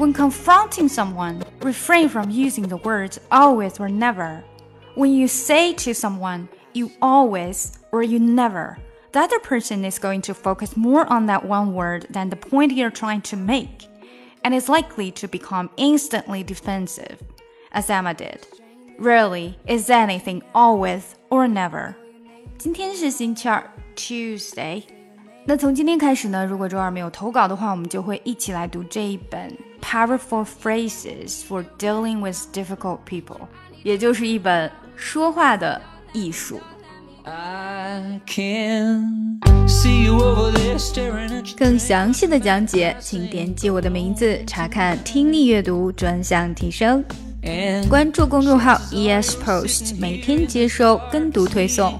When confronting someone, refrain from using the words always or never. When you say to someone, you always or you never, the other person is going to focus more on that one word than the point you're trying to make, and is likely to become instantly defensive, as Emma did. Rarely is anything always or never. 今天是星期二，Tuesday。那从今天开始呢，如果周二没有投稿的话，我们就会一起来读这一本《 Powerful Phrases for Dealing with Difficult People》，也就是一本说话的艺术。更详细的讲解，请点击我的名字查看听力阅读专项提升。关注公众号 ES Post，每天接收跟读推送。